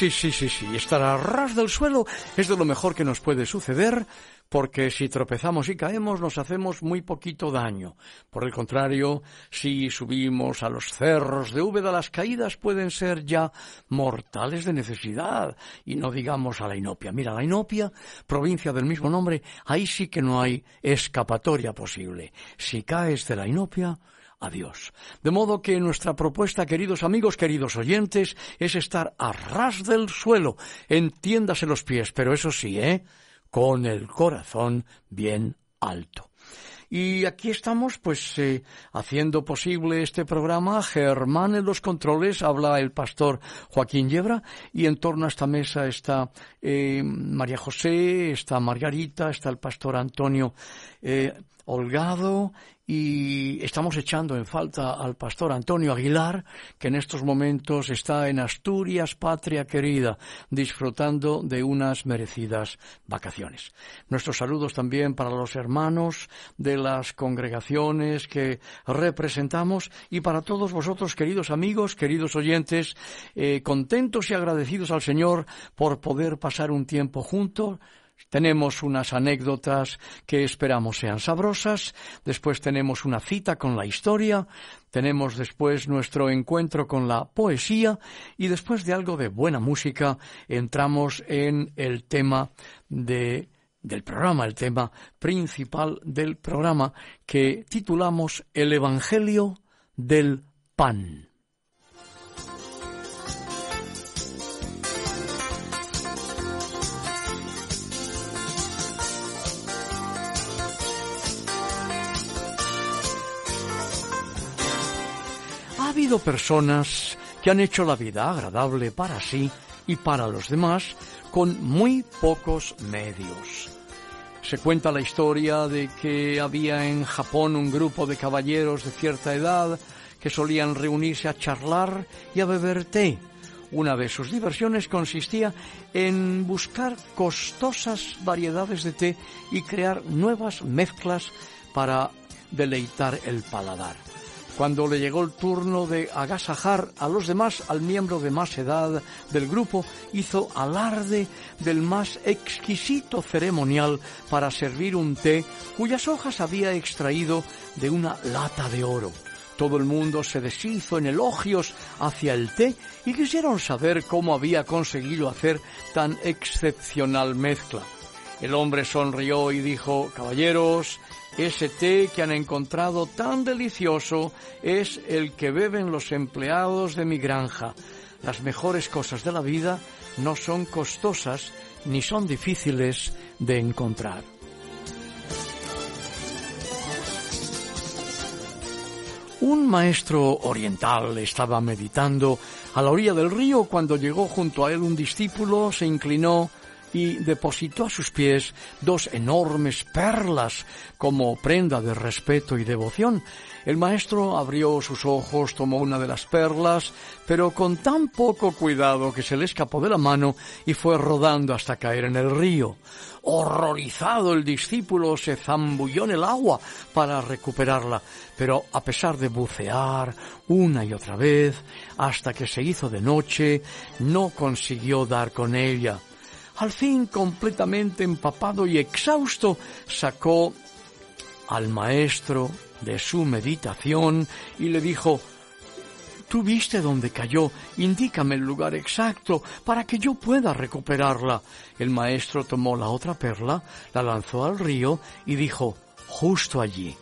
Sí, sí, sí, sí. Estar a ras del suelo es de lo mejor que nos puede suceder, porque si tropezamos y caemos nos hacemos muy poquito daño. Por el contrario, si subimos a los cerros de Úbeda, las caídas pueden ser ya mortales de necesidad. Y no digamos a la Inopia. Mira, la Inopia, provincia del mismo nombre, ahí sí que no hay escapatoria posible. Si caes de la Inopia, Adiós. De modo que nuestra propuesta, queridos amigos, queridos oyentes, es estar a ras del suelo, entiéndase los pies, pero eso sí, ¿eh? Con el corazón bien alto. Y aquí estamos, pues, eh, haciendo posible este programa. Germán en los controles, habla el pastor Joaquín Yebra, y en torno a esta mesa está eh, María José, está Margarita, está el pastor Antonio eh, Holgado y estamos echando en falta al pastor Antonio Aguilar, que en estos momentos está en Asturias, patria querida, disfrutando de unas merecidas vacaciones. Nuestros saludos también para los hermanos de las congregaciones que representamos y para todos vosotros, queridos amigos, queridos oyentes, eh, contentos y agradecidos al Señor por poder pasar un tiempo juntos tenemos unas anécdotas que esperamos sean sabrosas, después tenemos una cita con la historia, tenemos después nuestro encuentro con la poesía y después de algo de buena música entramos en el tema de, del programa, el tema principal del programa que titulamos El Evangelio del Pan. Habido personas que han hecho la vida agradable para sí y para los demás con muy pocos medios. Se cuenta la historia de que había en Japón un grupo de caballeros de cierta edad que solían reunirse a charlar y a beber té. Una de sus diversiones consistía en buscar costosas variedades de té y crear nuevas mezclas para deleitar el paladar. Cuando le llegó el turno de agasajar a los demás, al miembro de más edad del grupo hizo alarde del más exquisito ceremonial para servir un té cuyas hojas había extraído de una lata de oro. Todo el mundo se deshizo en elogios hacia el té y quisieron saber cómo había conseguido hacer tan excepcional mezcla. El hombre sonrió y dijo, Caballeros, ese té que han encontrado tan delicioso es el que beben los empleados de mi granja. Las mejores cosas de la vida no son costosas ni son difíciles de encontrar. Un maestro oriental estaba meditando a la orilla del río cuando llegó junto a él un discípulo, se inclinó y depositó a sus pies dos enormes perlas como prenda de respeto y devoción. El maestro abrió sus ojos, tomó una de las perlas, pero con tan poco cuidado que se le escapó de la mano y fue rodando hasta caer en el río. Horrorizado el discípulo se zambulló en el agua para recuperarla, pero a pesar de bucear una y otra vez, hasta que se hizo de noche, no consiguió dar con ella. Al fin, completamente empapado y exhausto, sacó al maestro de su meditación y le dijo, Tú viste dónde cayó, indícame el lugar exacto para que yo pueda recuperarla. El maestro tomó la otra perla, la lanzó al río y dijo, justo allí.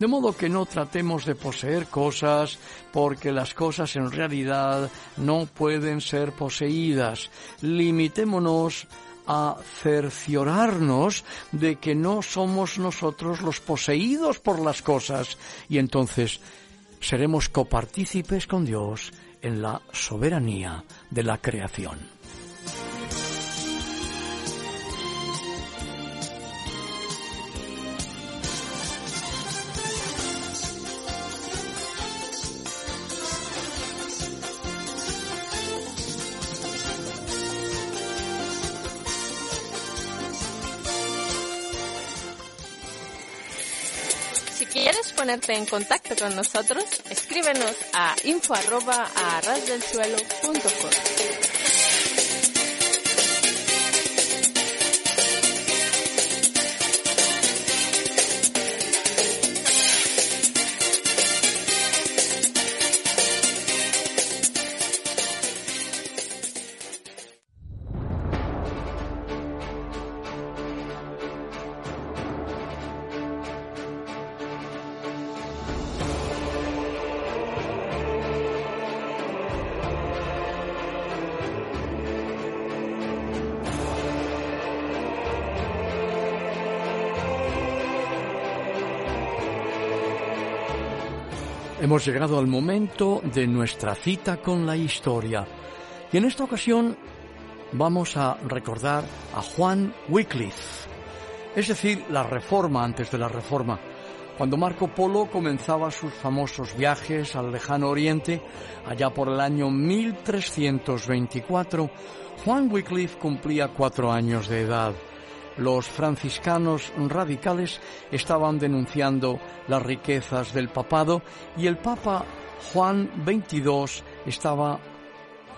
De modo que no tratemos de poseer cosas porque las cosas en realidad no pueden ser poseídas. Limitémonos a cerciorarnos de que no somos nosotros los poseídos por las cosas y entonces seremos copartícipes con Dios en la soberanía de la creación. Ponerte en contacto con nosotros, escríbenos a info arroba a Hemos llegado al momento de nuestra cita con la historia. Y en esta ocasión vamos a recordar a Juan Wycliffe, es decir, la reforma antes de la reforma. Cuando Marco Polo comenzaba sus famosos viajes al lejano oriente, allá por el año 1324, Juan Wycliffe cumplía cuatro años de edad los franciscanos radicales estaban denunciando las riquezas del papado y el Papa Juan XXII estaba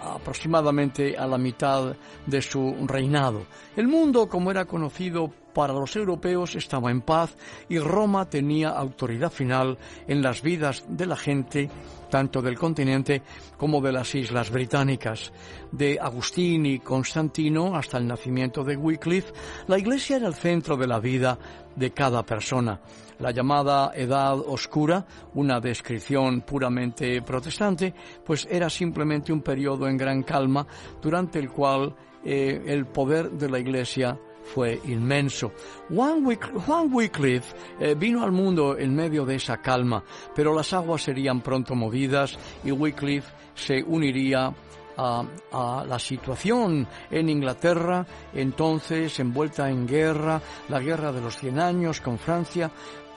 aproximadamente a la mitad de su reinado. El mundo, como era conocido para los europeos, estaba en paz y Roma tenía autoridad final en las vidas de la gente, tanto del continente como de las islas británicas. De Agustín y Constantino hasta el nacimiento de Wycliffe, la Iglesia era el centro de la vida de cada persona. La llamada Edad Oscura, una descripción puramente protestante, pues era simplemente un periodo en gran calma durante el cual eh, el poder de la Iglesia fue inmenso. Juan, Wycliffe eh, vino al mundo en medio de esa calma, pero las aguas serían pronto movidas y Wycliffe se uniría a, a, la situación en Inglaterra, entonces envuelta en guerra, la guerra de los cien años con Francia,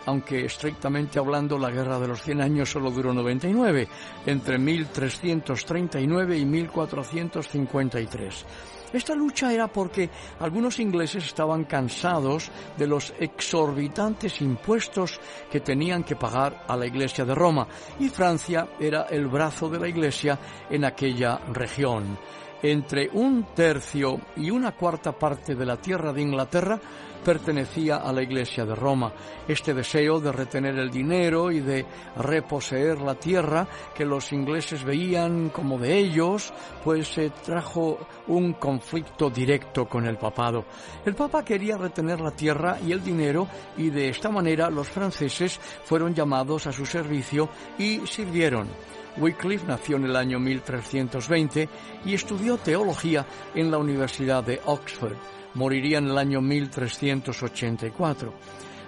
aunque estrictamente hablando la guerra de los cien años solo duró 99, entre 1339 y 1453. Esta lucha era porque algunos ingleses estaban cansados de los exorbitantes impuestos que tenían que pagar a la Iglesia de Roma y Francia era el brazo de la Iglesia en aquella región. Entre un tercio y una cuarta parte de la tierra de Inglaterra pertenecía a la Iglesia de Roma. Este deseo de retener el dinero y de reposeer la tierra que los ingleses veían como de ellos, pues se trajo un conflicto directo con el papado. El papa quería retener la tierra y el dinero y de esta manera los franceses fueron llamados a su servicio y sirvieron. Wycliffe nació en el año 1320 y estudió teología en la Universidad de Oxford. Moriría en el año 1384.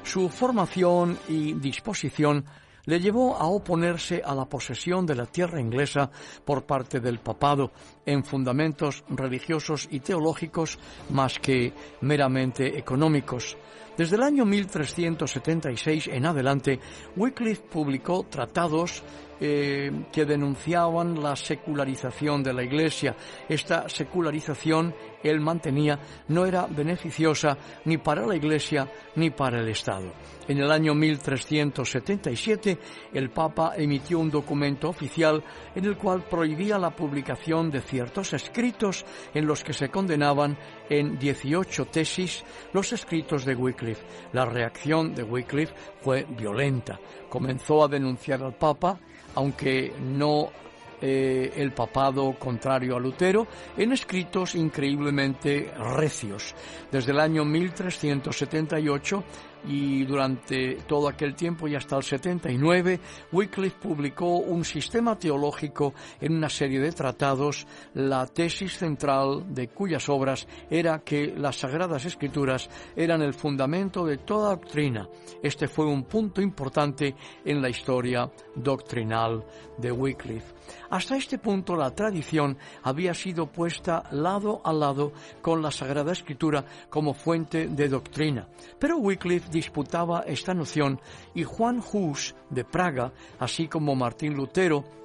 Su formación y disposición le llevó a oponerse a la posesión de la tierra inglesa por parte del papado en fundamentos religiosos y teológicos más que meramente económicos. Desde el año 1376 en adelante, Wycliffe publicó tratados eh, que denunciaban la secularización de la Iglesia. Esta secularización, él mantenía, no era beneficiosa ni para la Iglesia ni para el Estado. En el año 1377, el Papa emitió un documento oficial en el cual prohibía la publicación de ciertos escritos en los que se condenaban en 18 tesis los escritos de Wycliffe. La reacción de Wycliffe fue violenta. Comenzó a denunciar al Papa aunque no eh, el papado contrario a Lutero en escritos increíblemente recios. Desde el año 1378 y durante todo aquel tiempo y hasta el 79, Wycliffe publicó un sistema teológico en una serie de tratados, la tesis central de cuyas obras era que las Sagradas Escrituras eran el fundamento de toda doctrina. Este fue un punto importante en la historia doctrinal de Wycliffe. Hasta este punto la tradición había sido puesta lado a lado con la Sagrada Escritura como fuente de doctrina. Pero Wycliffe disputaba esta noción y Juan Hus de Praga, así como Martín Lutero,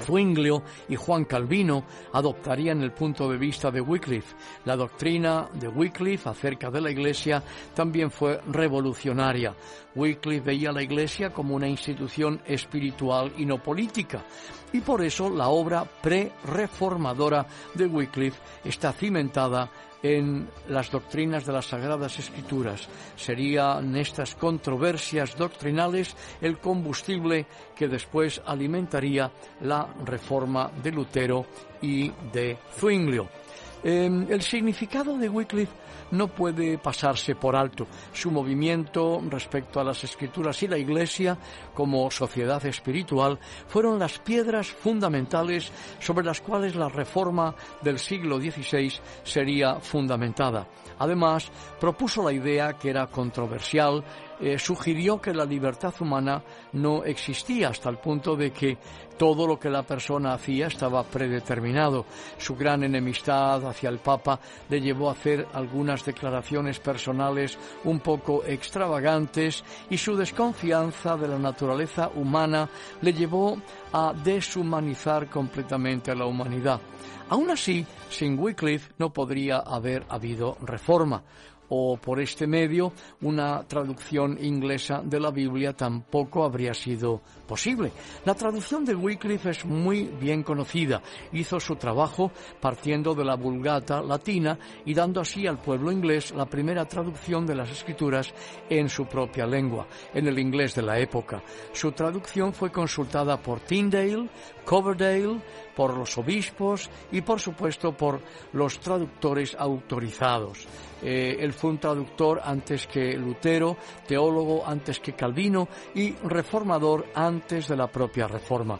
Zwinglio y Juan Calvino adoptarían el punto de vista de Wycliffe. La doctrina de Wycliffe acerca de la Iglesia también fue revolucionaria. Wycliffe veía la Iglesia como una institución espiritual y no política. Y por eso la obra pre-reformadora de Wycliffe está cimentada en las doctrinas de las Sagradas Escrituras. Serían estas controversias doctrinales el combustible que después alimentaría la reforma de Lutero y de Zwinglio. Em, el significado de Wycliffe no puede pasarse por alto. Su movimiento respecto a las escrituras y la Iglesia como sociedad espiritual fueron las piedras fundamentales sobre las cuales la reforma del siglo XVI sería fundamentada. Además, propuso la idea que era controversial eh, sugirió que la libertad humana no existía hasta el punto de que todo lo que la persona hacía estaba predeterminado. Su gran enemistad hacia el Papa le llevó a hacer algunas declaraciones personales un poco extravagantes y su desconfianza de la naturaleza humana le llevó a deshumanizar completamente a la humanidad. Aún así, sin Wycliffe no podría haber habido reforma o por este medio una traducción inglesa de la Biblia tampoco habría sido posible. La traducción de Wycliffe es muy bien conocida. Hizo su trabajo partiendo de la Vulgata latina y dando así al pueblo inglés la primera traducción de las escrituras en su propia lengua, en el inglés de la época. Su traducción fue consultada por Tyndale, Coverdale, por los obispos y por supuesto por los traductores autorizados. Eh, él fue un traductor antes que Lutero, teólogo antes que Calvino y reformador antes de la propia reforma.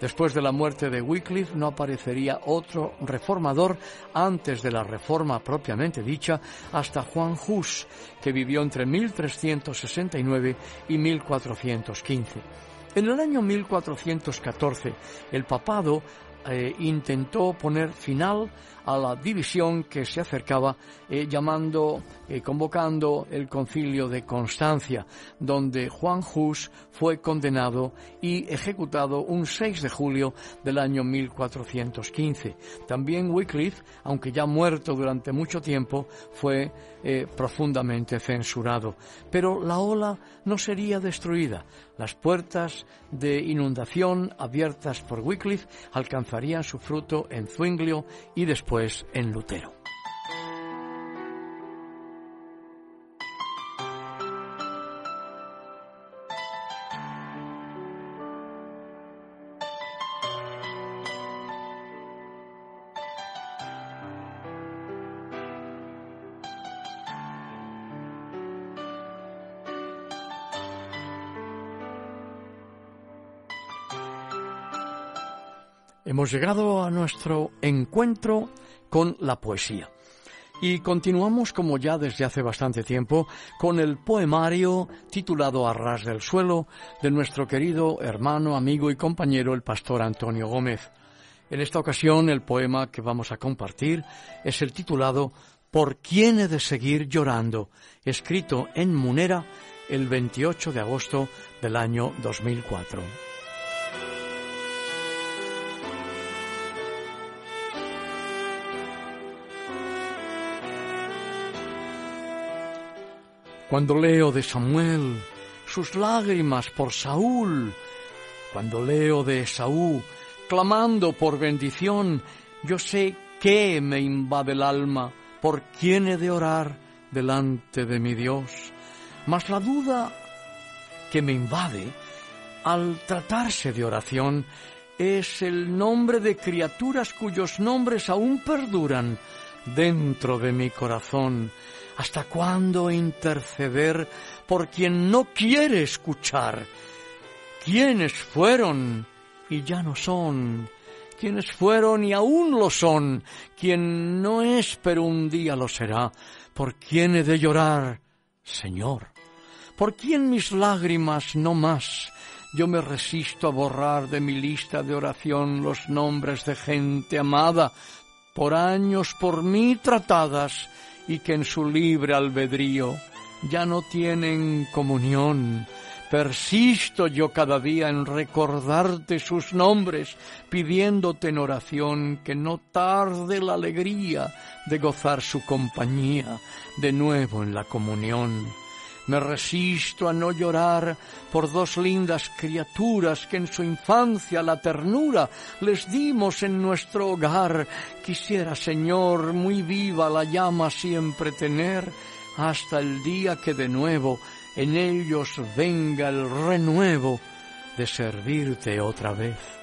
Después de la muerte de Wycliffe no aparecería otro reformador antes de la reforma propiamente dicha hasta Juan Hus, que vivió entre 1369 y 1415. En el año 1414, el papado eh, intentó poner final a la división que se acercaba eh, llamando, eh, convocando el concilio de Constancia, donde Juan Hus fue condenado y ejecutado un 6 de julio del año 1415. También Wycliffe, aunque ya muerto durante mucho tiempo, fue eh, profundamente censurado. Pero la ola no sería destruida. Las puertas de inundación abiertas por Wycliffe alcanzarían su fruto en Zwinglio y después en Lutero. Hemos llegado a nuestro encuentro con la poesía. Y continuamos, como ya desde hace bastante tiempo, con el poemario titulado Arras del Suelo de nuestro querido hermano, amigo y compañero, el pastor Antonio Gómez. En esta ocasión, el poema que vamos a compartir es el titulado ¿Por quién he de seguir llorando?, escrito en Munera el 28 de agosto del año 2004. Cuando leo de Samuel sus lágrimas por Saúl, cuando leo de Saúl clamando por bendición, yo sé que me invade el alma, por quién he de orar delante de mi Dios. Mas la duda que me invade al tratarse de oración es el nombre de criaturas cuyos nombres aún perduran dentro de mi corazón. ¿Hasta cuándo interceder por quien no quiere escuchar? ¿Quiénes fueron y ya no son? ¿Quiénes fueron y aún lo son? Quien no es pero un día lo será. ¿Por quién he de llorar, Señor? ¿Por quién mis lágrimas no más? Yo me resisto a borrar de mi lista de oración los nombres de gente amada, por años por mí tratadas, y que en su libre albedrío ya no tienen comunión. Persisto yo cada día en recordarte sus nombres, pidiéndote en oración que no tarde la alegría de gozar su compañía de nuevo en la comunión. Me resisto a no llorar por dos lindas criaturas que en su infancia la ternura les dimos en nuestro hogar. Quisiera, Señor, muy viva la llama siempre tener hasta el día que de nuevo en ellos venga el renuevo de servirte otra vez.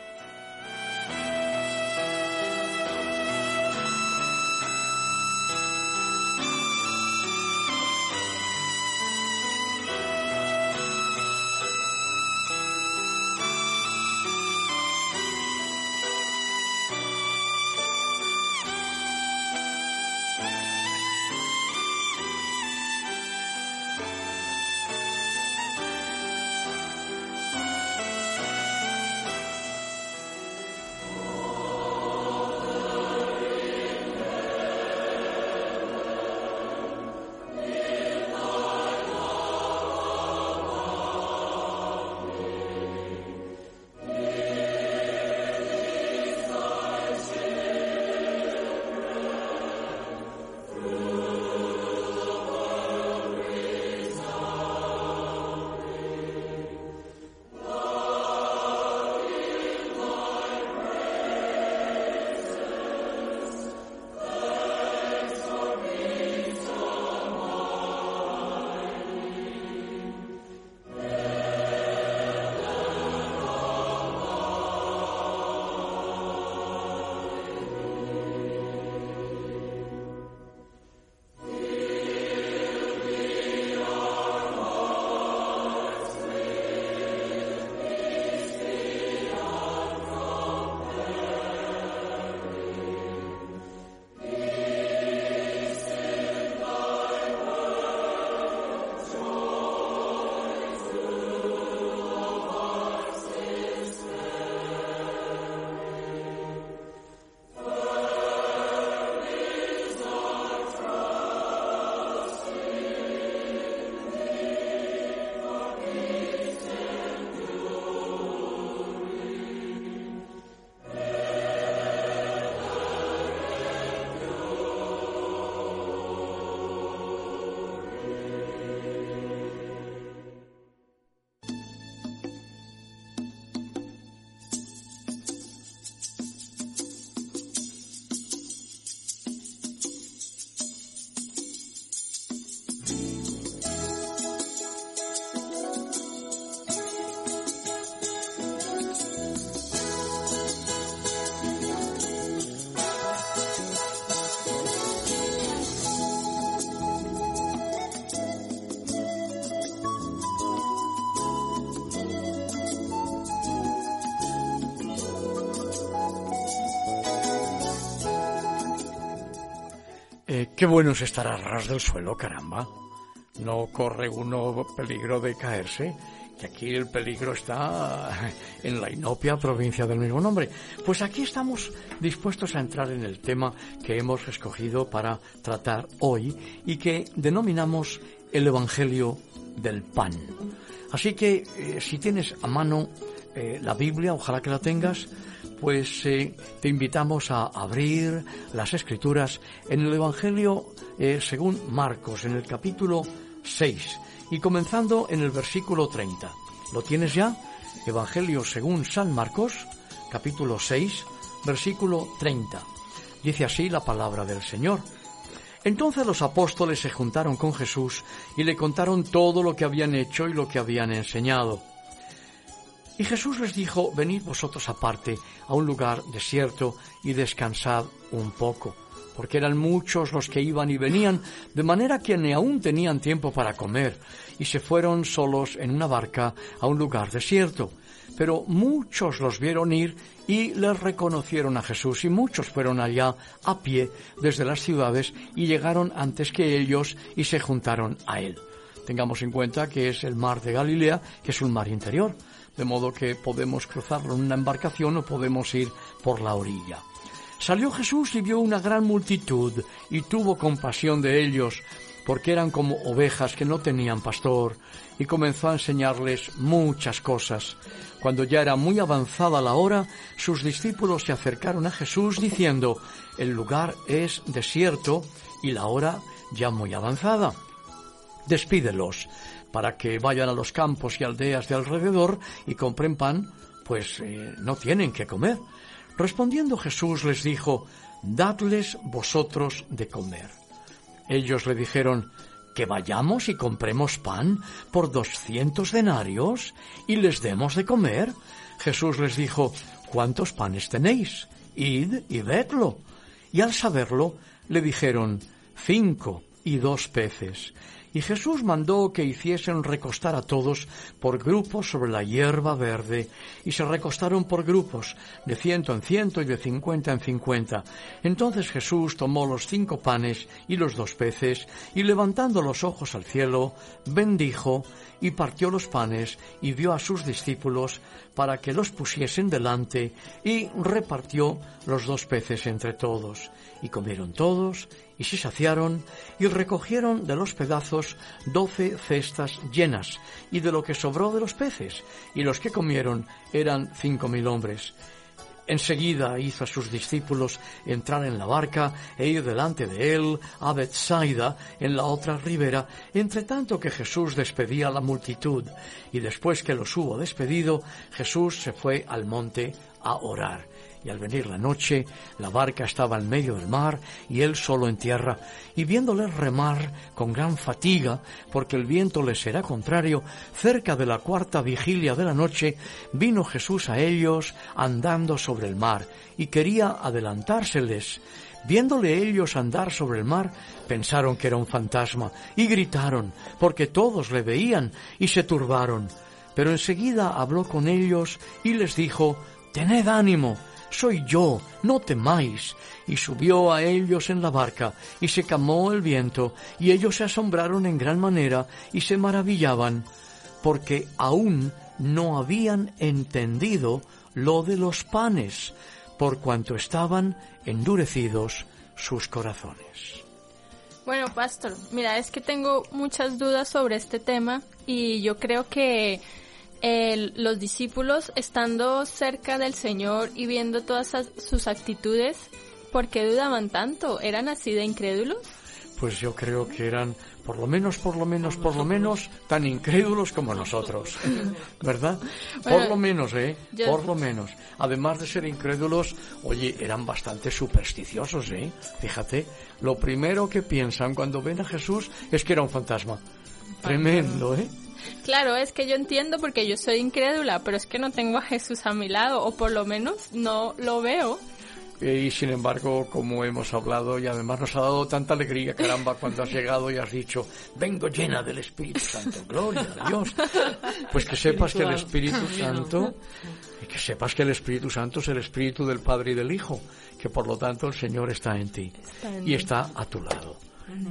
Qué bueno es estar a ras del suelo, caramba. No corre uno peligro de caerse, que aquí el peligro está en la inopia provincia del mismo nombre. Pues aquí estamos dispuestos a entrar en el tema que hemos escogido para tratar hoy y que denominamos el Evangelio del Pan. Así que eh, si tienes a mano eh, la Biblia, ojalá que la tengas, pues eh, te invitamos a abrir las escrituras en el Evangelio eh, según Marcos, en el capítulo 6, y comenzando en el versículo 30. ¿Lo tienes ya? Evangelio según San Marcos, capítulo 6, versículo 30. Dice así la palabra del Señor. Entonces los apóstoles se juntaron con Jesús y le contaron todo lo que habían hecho y lo que habían enseñado. Y Jesús les dijo, venid vosotros aparte a un lugar desierto y descansad un poco, porque eran muchos los que iban y venían, de manera que ni aún tenían tiempo para comer, y se fueron solos en una barca a un lugar desierto. Pero muchos los vieron ir y les reconocieron a Jesús, y muchos fueron allá a pie desde las ciudades y llegaron antes que ellos y se juntaron a él. Tengamos en cuenta que es el mar de Galilea, que es un mar interior de modo que podemos cruzarlo en una embarcación o podemos ir por la orilla. Salió Jesús y vio una gran multitud y tuvo compasión de ellos, porque eran como ovejas que no tenían pastor, y comenzó a enseñarles muchas cosas. Cuando ya era muy avanzada la hora, sus discípulos se acercaron a Jesús diciendo, el lugar es desierto y la hora ya muy avanzada. Despídelos, para que vayan a los campos y aldeas de alrededor y compren pan, pues eh, no tienen que comer. Respondiendo Jesús les dijo, Dadles vosotros de comer. Ellos le dijeron, que vayamos y compremos pan por doscientos denarios y les demos de comer. Jesús les dijo, ¿cuántos panes tenéis? Id y vedlo. Y al saberlo, le dijeron, cinco y dos peces. Y Jesús mandó que hiciesen recostar a todos por grupos sobre la hierba verde, y se recostaron por grupos, de ciento en ciento y de cincuenta en cincuenta. Entonces Jesús tomó los cinco panes y los dos peces, y levantando los ojos al cielo, bendijo, y partió los panes, y dio a sus discípulos para que los pusiesen delante, y repartió los dos peces entre todos. Y comieron todos, y se saciaron y recogieron de los pedazos doce cestas llenas y de lo que sobró de los peces y los que comieron eran cinco mil hombres. Enseguida hizo a sus discípulos entrar en la barca e ir delante de él a Bethsaida, en la otra ribera, entre tanto que Jesús despedía la multitud. Y después que los hubo despedido, Jesús se fue al monte a orar y al venir la noche, la barca estaba en medio del mar y él solo en tierra, y viéndoles remar con gran fatiga, porque el viento les era contrario, cerca de la cuarta vigilia de la noche, vino Jesús a ellos andando sobre el mar, y quería adelantárseles. Viéndole ellos andar sobre el mar, pensaron que era un fantasma, y gritaron, porque todos le veían, y se turbaron. Pero enseguida habló con ellos y les dijo, Tened ánimo, soy yo, no temáis. Y subió a ellos en la barca, y se camó el viento, y ellos se asombraron en gran manera, y se maravillaban, porque aún no habían entendido lo de los panes, por cuanto estaban endurecidos sus corazones. Bueno, pastor, mira, es que tengo muchas dudas sobre este tema y yo creo que los discípulos estando cerca del Señor y viendo todas sus actitudes, ¿por qué dudaban tanto? ¿Eran así de incrédulos? Pues yo creo que eran por lo menos, por lo menos, por lo menos tan incrédulos como nosotros, ¿verdad? por lo menos, ¿eh? Por lo menos. Además de ser incrédulos, oye, eran bastante supersticiosos, ¿eh? Fíjate, lo primero que piensan cuando ven a Jesús es que era un fantasma. Tremendo, ¿eh? Claro, es que yo entiendo porque yo soy incrédula, pero es que no tengo a Jesús a mi lado, o por lo menos no lo veo. Y sin embargo, como hemos hablado, y además nos ha dado tanta alegría, caramba, cuando has llegado y has dicho, vengo llena del Espíritu Santo, gloria a Dios. Pues que sepas que el Espíritu Santo, y que sepas que el Espíritu Santo es el Espíritu del Padre y del Hijo, que por lo tanto el Señor está en ti y está a tu lado.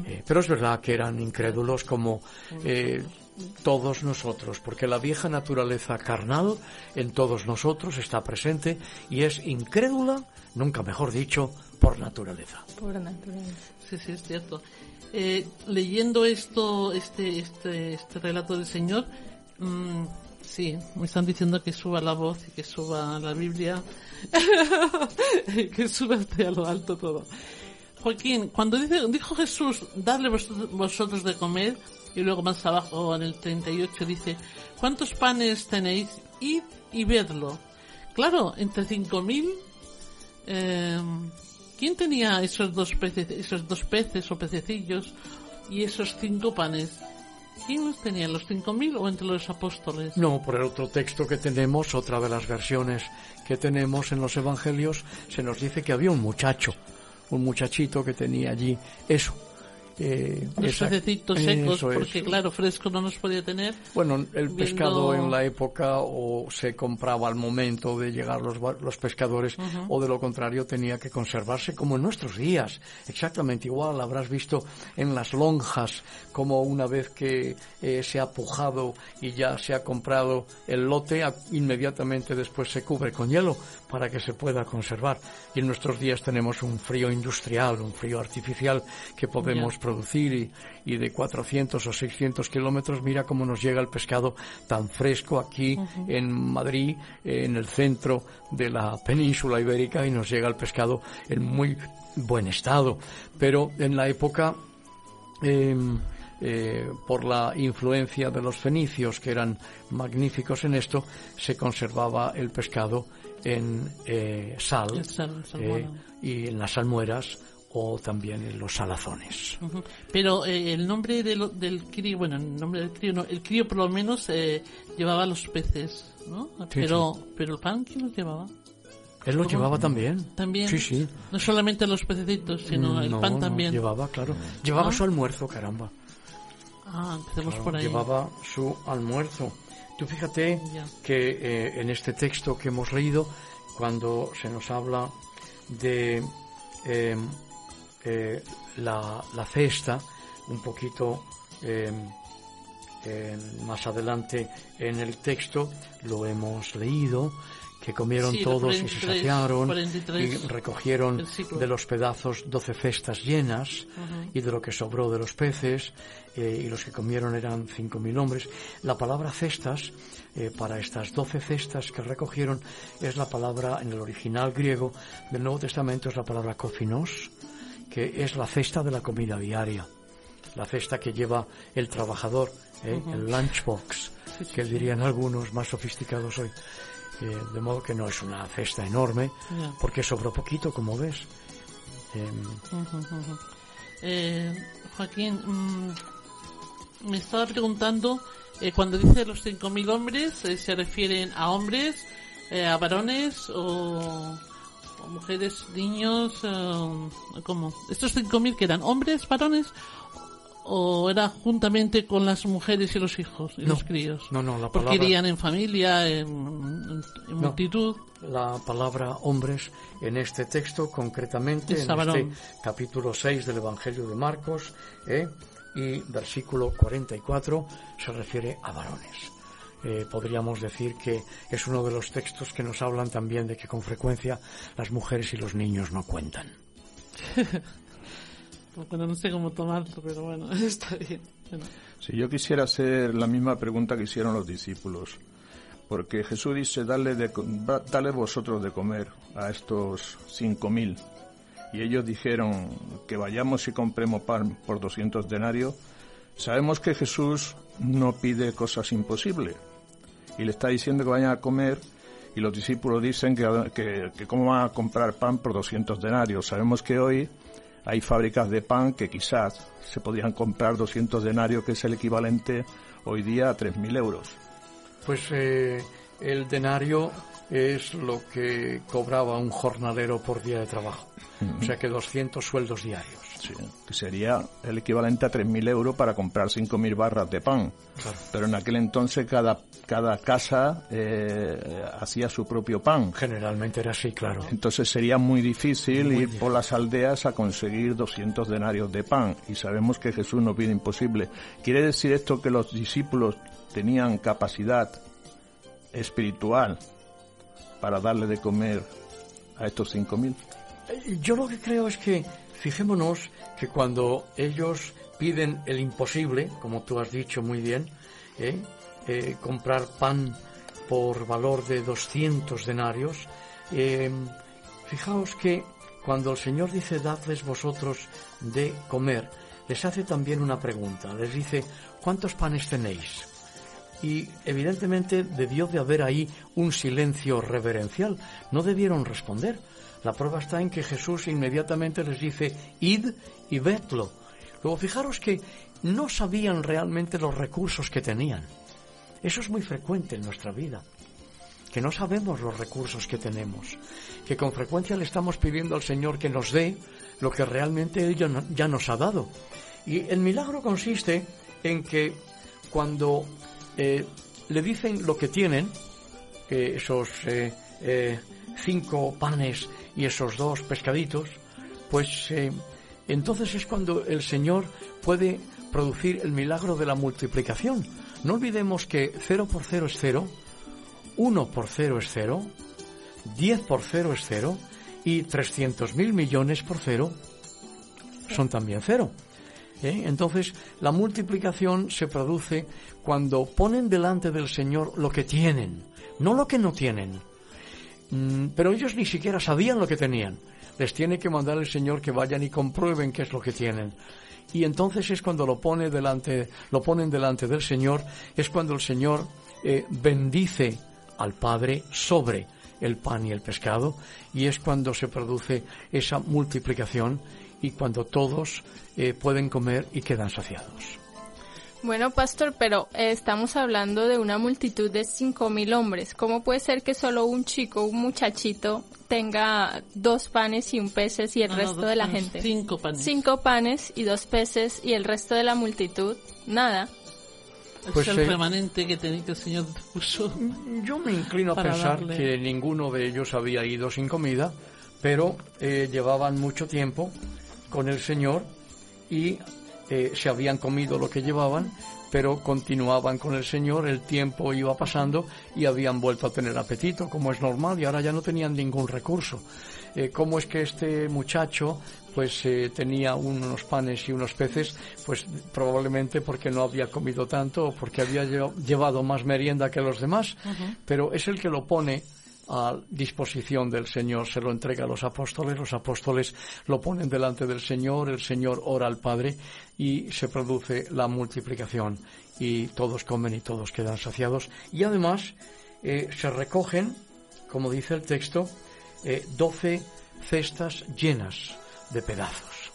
Eh, pero es verdad que eran incrédulos como eh, todos nosotros, porque la vieja naturaleza carnal en todos nosotros está presente y es incrédula, nunca mejor dicho, por naturaleza. Por naturaleza. Sí, sí, es cierto. Eh, leyendo esto, este, este, este relato del Señor, mmm, sí, me están diciendo que suba la voz y que suba la Biblia, que suba a lo alto todo. Joaquín, cuando dice, dijo Jesús, darle vosotros de comer, y luego más abajo en el 38 dice, ¿cuántos panes tenéis? Id y vedlo. Claro, entre 5.000, eh, ¿quién tenía esos dos peces, esos dos peces o pececillos y esos cinco panes? ¿Quién los tenía? ¿Los 5.000 o entre los apóstoles? No, por el otro texto que tenemos, otra de las versiones que tenemos en los evangelios, se nos dice que había un muchacho, un muchachito que tenía allí eso, eh, los pececitos secos, porque claro, fresco no nos podía tener. Bueno, el pescado en la época o se compraba al momento de llegar los, los pescadores o de lo contrario tenía que conservarse como en nuestros días. Exactamente igual, habrás visto en las lonjas como una vez que eh, se ha pujado y ya se ha comprado el lote, inmediatamente después se cubre con hielo para que se pueda conservar. Y en nuestros días tenemos un frío industrial, un frío artificial que podemos producir y, de 400 o 600 kilómetros, mira cómo nos llega el pescado tan fresco aquí en Madrid, en el centro de la península ibérica y nos llega el pescado en muy buen estado. Pero en la época em, eh, por la influencia de los fenicios, que eran magníficos en esto, se conservaba el pescado en eh, sal, eh, y en las salmueras o también en los salazones. Pero eh, el nombre del crío, bueno, el nombre del crío, no, el crío por lo menos llevaba los peces, ¿no? pero, pero el pan, ¿quién los llevaba? Él los llevaba también. También. Sí, sí. No solamente los pececitos, sino el pan también. llevaba, claro. Llevaba ah. su almuerzo, caramba. Ah, empecemos por ahí. Llevaba su almuerzo. Tú fíjate que eh, en este texto que hemos leído, cuando se nos habla de em, eh, la, la, cesta, un poquito em, em, más adelante en el texto, lo hemos leído, que comieron todos y se saciaron y recogieron de los pedazos doce cestas llenas y de lo que sobró de los peces eh, y los que comieron eran cinco mil hombres. La palabra cestas eh, para estas doce cestas que recogieron es la palabra en el original griego del Nuevo Testamento es la palabra kofinos que es la cesta de la comida diaria, la cesta que lleva el trabajador, eh, el lunchbox, que dirían algunos más sofisticados hoy de modo que no es una cesta enorme, porque sobró poquito, como ves. Em, eh, Joaquín, mm, me estaba preguntando, eh, cuando dice los 5.000 hombres, eh, ¿se refieren a hombres, a varones o, mujeres, niños? ¿Cómo? ¿Estos 5.000 que eran hombres, varones o era juntamente con las mujeres y los hijos y los críos? No, no, la palabra... Porque irían en familia, en, multitud. La palabra hombres en este texto, concretamente, en este capítulo 6 del Evangelio de Marcos, ¿eh? y versículo 44, se refiere a varones. Eh, podríamos decir que es uno de los textos que nos hablan también de que con frecuencia las mujeres y los niños no cuentan. No sé cómo tomarlo, pero bueno, está bien. Si yo quisiera hacer la misma pregunta que hicieron los discípulos, porque Jesús dice, dale, de, dale vosotros de comer a estos cinco mil. Y ellos dijeron que vayamos y compremos pan por 200 denarios. Sabemos que Jesús no pide cosas imposibles. Y le está diciendo que vayan a comer y los discípulos dicen que, que, que cómo van a comprar pan por 200 denarios. Sabemos que hoy hay fábricas de pan que quizás se podrían comprar 200 denarios, que es el equivalente hoy día a 3.000 euros. Pues eh, el denario es lo que cobraba un jornalero por día de trabajo. O sea que 200 sueldos diarios. Sí, que sería el equivalente a 3.000 euros para comprar 5.000 barras de pan. Pero en aquel entonces cada, cada casa eh, hacía su propio pan. Generalmente era así, claro. Entonces sería muy difícil ir por las aldeas a conseguir 200 denarios de pan. Y sabemos que Jesús no pide imposible. ¿Quiere decir esto que los discípulos tenían capacidad espiritual para darle de comer a estos 5.000? Eh, yo lo que creo es que Fijémonos que cuando ellos piden el imposible, como tú has dicho muy bien, ¿eh? Eh, comprar pan por valor de 200 denarios, eh, fijaos que cuando el Señor dice dadles vosotros de comer, les hace también una pregunta, les dice ¿cuántos panes tenéis? Y evidentemente debió de haber ahí un silencio reverencial, no debieron responder la prueba está en que Jesús inmediatamente les dice, id y vedlo. Luego fijaros que no sabían realmente los recursos que tenían. Eso es muy frecuente en nuestra vida, que no sabemos los recursos que tenemos, que con frecuencia le estamos pidiendo al Señor que nos dé lo que realmente Él ya nos ha dado. Y el milagro consiste en que cuando eh, le dicen lo que tienen, esos eh, eh, cinco panes y esos dos pescaditos, pues entonces es cuando el Señor puede producir el milagro de la multiplicación. No olvidemos que 0 por 0 es 0, 1 por 0 es 0, 10 por 0 es 0 y 300.000 millones por 0 son también 0. ¿Eh? Entonces, la multiplicación se produce cuando ponen delante del Señor lo que tienen, no lo que no tienen. Mm, pero ellos ni siquiera sabían lo que tenían. Les tiene que mandar el Señor que vayan y comprueben qué es lo que tienen. Y entonces es cuando lo pone delante, lo ponen delante del Señor, es cuando el Señor eh, bendice al Padre sobre el pan y el pescado, y es cuando se produce esa multiplicación y cuando todos eh, pueden comer y quedan saciados. Bueno, pastor, pero eh, estamos hablando de una multitud de cinco mil hombres. ¿Cómo puede ser que solo un chico, un muchachito, tenga dos panes y un peces y el resto de la gente? Cinco panes. Cinco panes y dos peces y el resto de la multitud, nada. Pues el remanente que, tenía, que el Señor puso. Yo me inclino a pensar que ninguno de ellos había ido sin comida, pero eh, llevaban mucho tiempo con el Señor y eh, se habían comido lo que llevaban, pero continuaban con el Señor, el tiempo iba pasando y habían vuelto a tener apetito, como es normal, y ahora ya no tenían ningún recurso. Eh, ¿Cómo es que este muchacho pues eh, tenía unos panes y unos peces? Pues probablemente porque no había comido tanto o porque había llevado más merienda que los demás, pero es el que lo pone a disposición del Señor, se lo entrega a los apóstoles, los apóstoles lo ponen delante del Señor, el Señor ora al Padre y se produce la multiplicación y todos comen y todos quedan saciados y además eh, se recogen, como dice el texto, eh, doce cestas llenas de pedazos.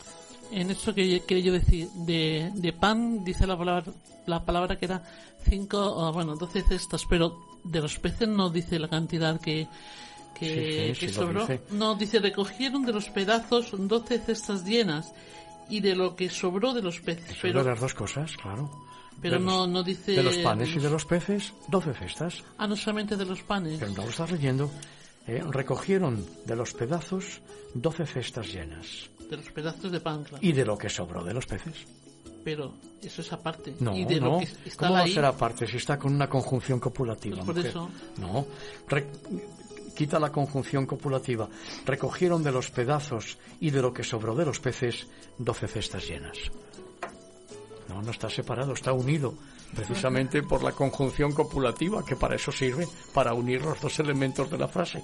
En eso que quería yo decir, de, de pan dice la palabra, la palabra que era cinco, bueno, doce cestas, pero de los peces no dice la cantidad que, que, sobró. No, dice recogieron de los pedazos doce cestas llenas y de lo que sobró de los peces. pero de las dos cosas, claro. Pero no, no dice... De los panes y de los peces, doce cestas. Ah, no solamente de los panes. Pero no lo estás leyendo. Eh, recogieron de los pedazos doce cestas llenas. De los pedazos de pan, claro. Y de lo que sobró de los peces pero eso es aparte. No, no. ¿Cómo va a ser aparte si está con una conjunción copulativa? Pues por eso. No. quita la conjunción copulativa. Recogieron de los pedazos y de lo que sobró de los peces doce cestas llenas. No, no está separado, está unido precisamente por la conjunción copulativa, que para eso sirve, para unir los dos elementos de la frase.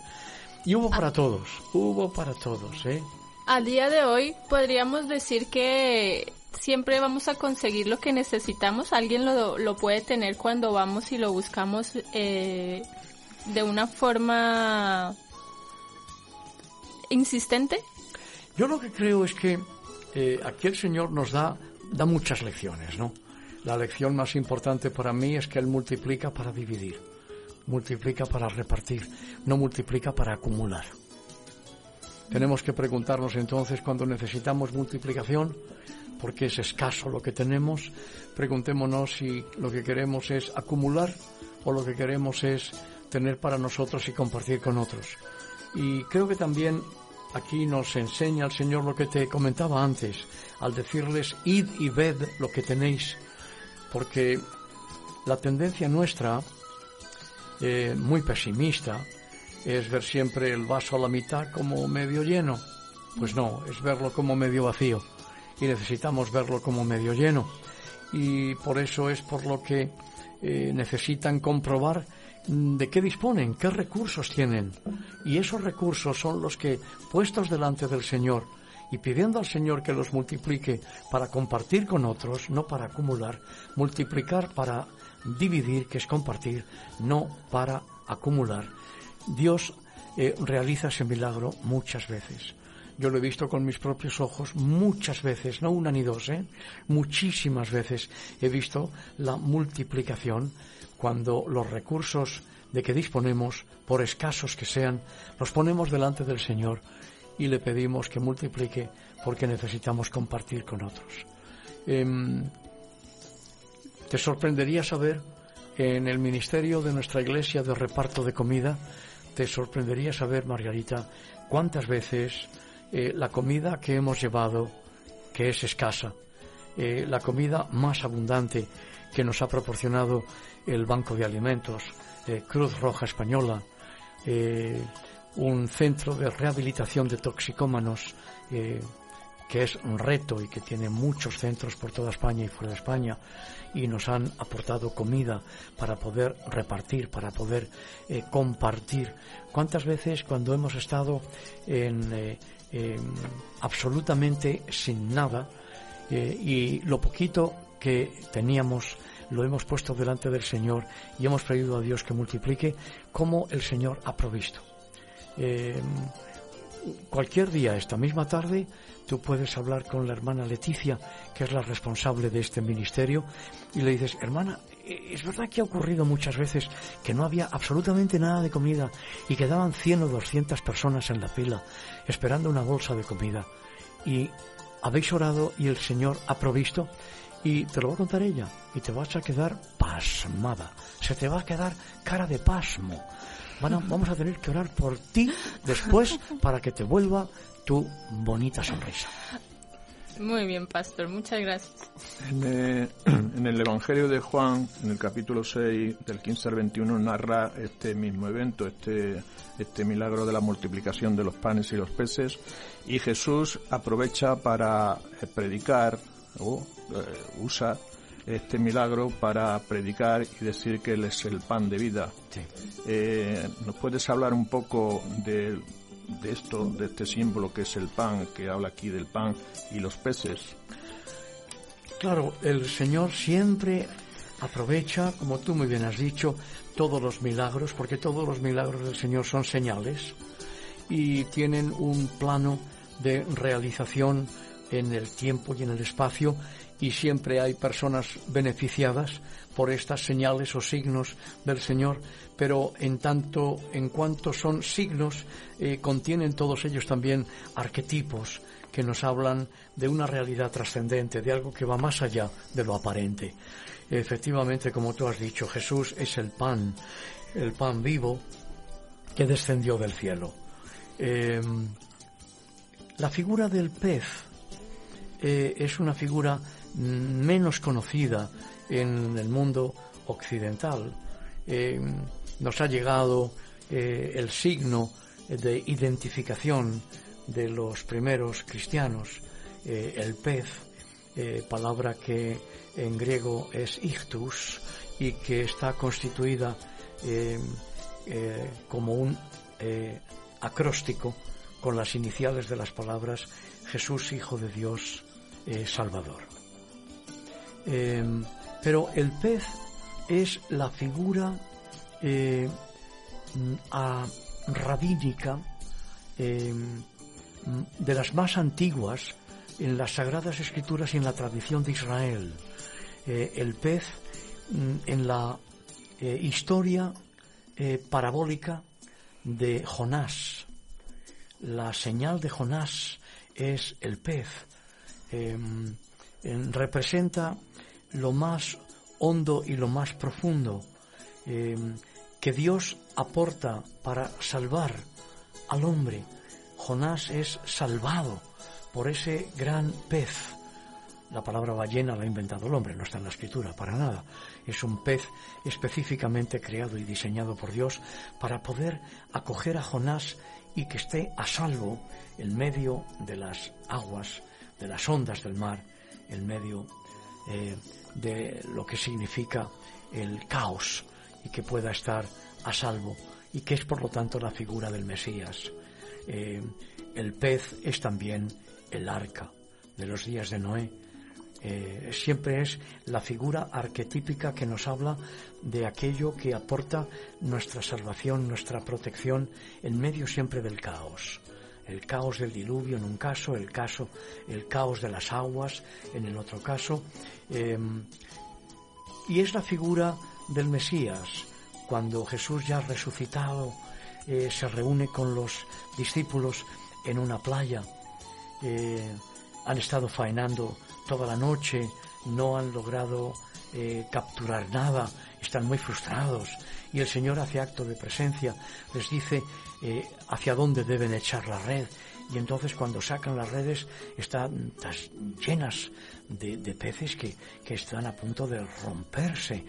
Y hubo para todos, hubo para todos, ¿eh? A día de hoy podríamos decir que siempre vamos a conseguir lo que necesitamos. Alguien lo, lo puede tener cuando vamos y lo buscamos eh, de una forma insistente. Yo lo que creo es que eh, aquí el Señor nos da, da muchas lecciones, ¿no? La lección más importante para mí es que Él multiplica para dividir, multiplica para repartir, no multiplica para acumular. Tenemos que preguntarnos entonces cuando necesitamos multiplicación, porque es escaso lo que tenemos, preguntémonos si lo que queremos es acumular o lo que queremos es tener para nosotros y compartir con otros. Y creo que también aquí nos enseña el Señor lo que te comentaba antes, al decirles id y ved lo que tenéis, porque la tendencia nuestra, eh, muy pesimista, es ver siempre el vaso a la mitad como medio lleno. Pues no, es verlo como medio vacío y necesitamos verlo como medio lleno. Y por eso es por lo que eh, necesitan comprobar mm, de qué disponen, qué recursos tienen. Y esos recursos son los que, puestos delante del Señor y pidiendo al Señor que los multiplique para compartir con otros, no para acumular, multiplicar para dividir, que es compartir, no para acumular. Dios eh, realiza ese milagro muchas veces. Yo lo he visto con mis propios ojos muchas veces, no una ni dos, ¿eh? muchísimas veces he visto la multiplicación cuando los recursos de que disponemos, por escasos que sean, los ponemos delante del Señor y le pedimos que multiplique porque necesitamos compartir con otros. Em, te sorprendería saber en el ministerio de nuestra iglesia de reparto de comida, te sorprendería saber, Margarita, cuántas veces eh, la comida que hemos llevado, que es escasa, eh, la comida más abundante que nos ha proporcionado el Banco de Alimentos, eh, Cruz Roja Española, un centro de rehabilitación de toxicómanos que es un reto y que tiene muchos centros por toda España y fuera de España y nos han aportado comida para poder repartir, para poder compartir. ¿Cuántas veces cuando hemos estado en, absolutamente sin nada eh, y lo poquito que teníamos lo hemos puesto delante del Señor y hemos pedido a Dios que multiplique como el Señor ha provisto? cualquier día, esta misma tarde, tú puedes hablar con la hermana Leticia, que es la responsable de este ministerio, y le dices, hermana, es verdad que ha ocurrido muchas veces que no había absolutamente nada de comida y quedaban 100 o 200 personas en la pila esperando una bolsa de comida. Y habéis orado y el Señor ha provisto y te lo va a contar ella y te vas a quedar pasmada. Se te va a quedar cara de pasmo bueno, vamos a tener que orar por ti después para que te vuelva tu bonita sonrisa. Muy bien, pastor, muchas gracias. Eh, en, el Evangelio de Juan, en el capítulo 6, del 15 al 21, narra este mismo evento, este, este milagro de la multiplicación de los panes y los peces, y Jesús aprovecha para eh, predicar, o eh, usa este milagro para predicar y decir que Él es el pan de vida. Eh, ¿Nos puedes hablar un poco de, de esto, de este símbolo que es el pan, que habla aquí del pan y los peces? Claro, el Señor siempre aprovecha, como tú muy bien has dicho, todos los milagros, porque todos los milagros del Señor son señales y tienen un plano de realización en el tiempo y en el espacio y siempre hay personas beneficiadas por estas señales o signos del Señor, pero en tanto, en cuanto son signos, eh, contienen todos ellos también arquetipos que nos hablan de una realidad trascendente, de algo que va más allá de lo aparente. Efectivamente, como tú has dicho, Jesús es el pan, el pan vivo que descendió del cielo. Em, la figura del pez eh, es una figura menos conocida en el mundo occidental. Eh, nos ha llegado eh, el signo de identificación de los primeros cristianos, eh, el pez, palabra que en griego es ictus y que está constituida como un acróstico con las iniciales de las palabras Jesús, Hijo de Dios, Salvador. Pero el pez es la figura eh, rabínica em, de las más antiguas en las Sagradas Escrituras y en la tradición de Israel. Eh, el pez mm, en la eh, historia parabólica de Jonás. La señal de Jonás es el pez. Em, representa lo más hondo y lo más profundo eh, que Dios aporta para salvar al hombre. Jonás es salvado por ese gran pez. La palabra ballena la ha inventado el hombre, no está en la escritura, para nada. Es un pez específicamente creado y diseñado por Dios para poder acoger a Jonás y que esté a salvo en medio de las aguas, de las ondas del mar, en medio eh, de lo que significa el caos y que pueda estar a salvo y que es por lo tanto la figura del Mesías. Eh, el pez es también el arca de los días de Noé. Eh, siempre es la figura arquetípica que nos habla de aquello que aporta nuestra salvación, nuestra protección en medio siempre del caos. El caos del diluvio en un caso, el caso, el caos de las aguas en el otro caso. Em, y es la figura del Mesías, cuando Jesús ya resucitado eh, se reúne con los discípulos en una playa. Eh, han estado faenando toda la noche, no han logrado eh, capturar nada, están muy frustrados y el Señor hace acto de presencia, les dice eh, hacia dónde deben echar la red y entonces cuando sacan las redes están llenas de, peces que, están a punto de romperse.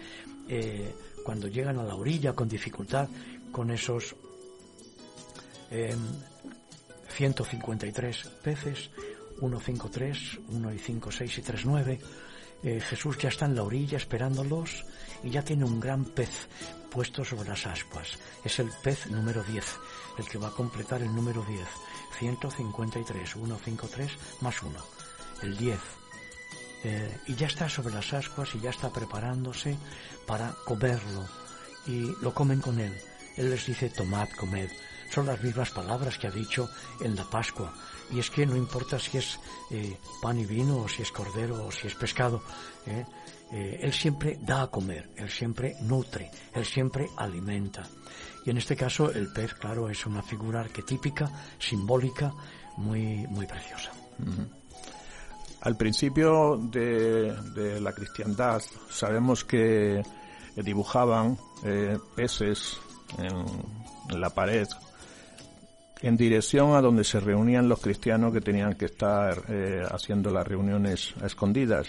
Eh, cuando llegan a la orilla con dificultad, con esos 153 em, peces, 153, 1 y 5, 6 y 3, 9, eh, Jesús ya está en la orilla esperándolos y ya tiene un gran pez puesto sobre las ascuas. Es el pez número 10, el que va a completar el número 10. 153, 153 más 1, el 10. Eh, y ya está sobre las ascuas y ya está preparándose para comerlo. Y lo comen con él. Él les dice, tomad, comed. Son las mismas palabras que ha dicho en la Pascua. Y es que no importa si es eh, pan y vino, o si es cordero, o si es pescado, ¿eh? Eh, él siempre da a comer, él siempre nutre, él siempre alimenta. Y en este caso el pez, claro, es una figura arquetípica, simbólica, muy, muy preciosa. Al principio de, la cristiandad sabemos que dibujaban peces en la pared en dirección a donde se reunían los cristianos que tenían que estar eh, haciendo las reuniones escondidas.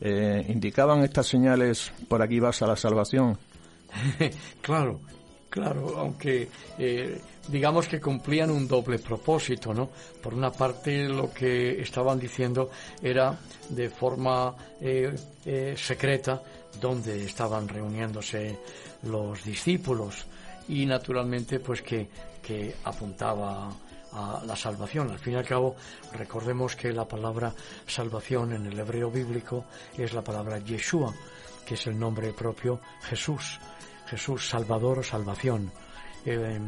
Eh, ¿Indicaban estas señales por aquí vas a la salvación? claro, claro, aunque eh, digamos que cumplían un doble propósito, ¿no? Por una parte lo que estaban diciendo era de forma secreta donde estaban reuniéndose los discípulos y naturalmente pues que que apuntaba a la salvación. Al fin y al cabo, recordemos que la palabra salvación en el hebreo bíblico es la palabra Yeshua, que es el nombre propio Jesús. Jesús, Salvador o salvación. Eh,